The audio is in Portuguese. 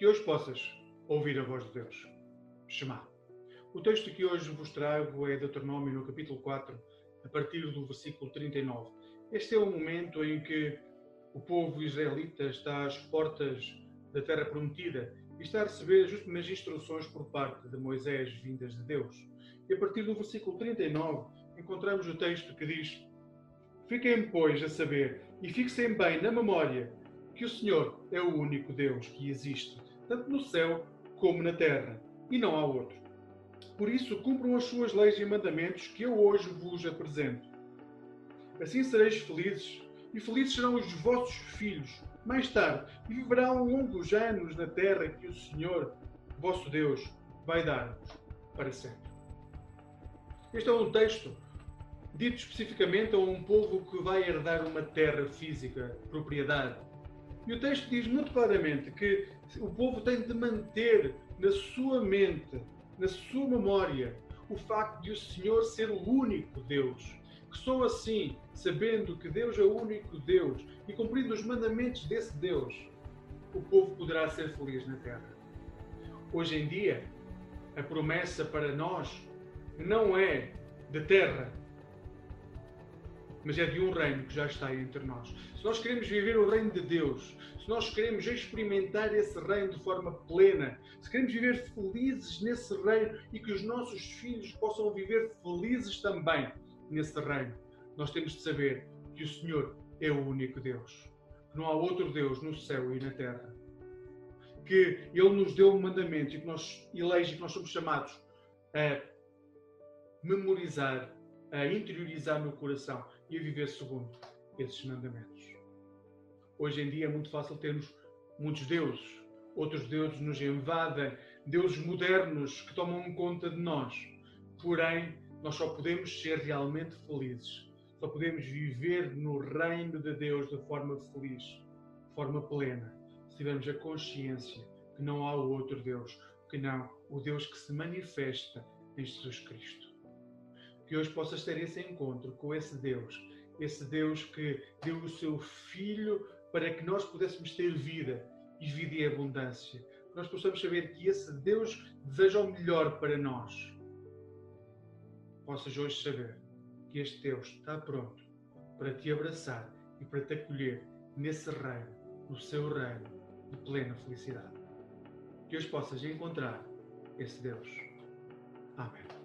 que hoje possas ouvir a voz de Deus. Shema. O texto que hoje vos trago é Deuteronômio, no capítulo 4, a partir do versículo 39. Este é o momento em que o povo israelita está às portas da terra prometida e está a receber as últimas instruções por parte de Moisés vindas de Deus. E a partir do versículo 39 encontramos o texto que diz: Fiquem, pois, a saber e fixem bem na memória que o Senhor é o único Deus que existe, tanto no céu como na terra, e não há outro. Por isso, cumpram as suas leis e mandamentos que eu hoje vos apresento. Assim sereis felizes, e felizes serão os vossos filhos mais tarde, e viverão longos anos na terra que o Senhor, vosso Deus, vai dar-vos para sempre. Este é um texto dito especificamente a um povo que vai herdar uma terra física, propriedade. E o texto diz muito claramente que o povo tem de manter na sua mente, na sua memória, o facto de o Senhor ser o único Deus. Que só assim, sabendo que Deus é o único Deus e cumprindo os mandamentos desse Deus, o povo poderá ser feliz na terra. Hoje em dia, a promessa para nós não é de terra, mas é de um reino que já está entre nós. Se nós queremos viver o reino de Deus, se nós queremos experimentar esse reino de forma plena, se queremos viver felizes nesse reino e que os nossos filhos possam viver felizes também nesse reino, nós temos de saber que o Senhor é o único Deus. Que não há outro Deus no céu e na terra. Que Ele nos deu um mandamento e que nós elege, que nós somos chamados a memorizar, a interiorizar no coração e viver segundo esses mandamentos. Hoje em dia é muito fácil termos muitos deuses, outros deuses nos invadem, deuses modernos que tomam conta de nós. Porém, nós só podemos ser realmente felizes, só podemos viver no reino de Deus de forma feliz, de forma plena, se tivermos a consciência que não há outro Deus, que não o Deus que se manifesta em Jesus Cristo que hoje possas ter esse encontro com esse Deus, esse Deus que deu o seu Filho para que nós pudéssemos ter vida e vida em abundância. Que nós possamos saber que esse Deus deseja o melhor para nós. Possas hoje saber que este Deus está pronto para te abraçar e para te acolher nesse reino, no seu reino de plena felicidade. Que hoje possas encontrar esse Deus. Amém.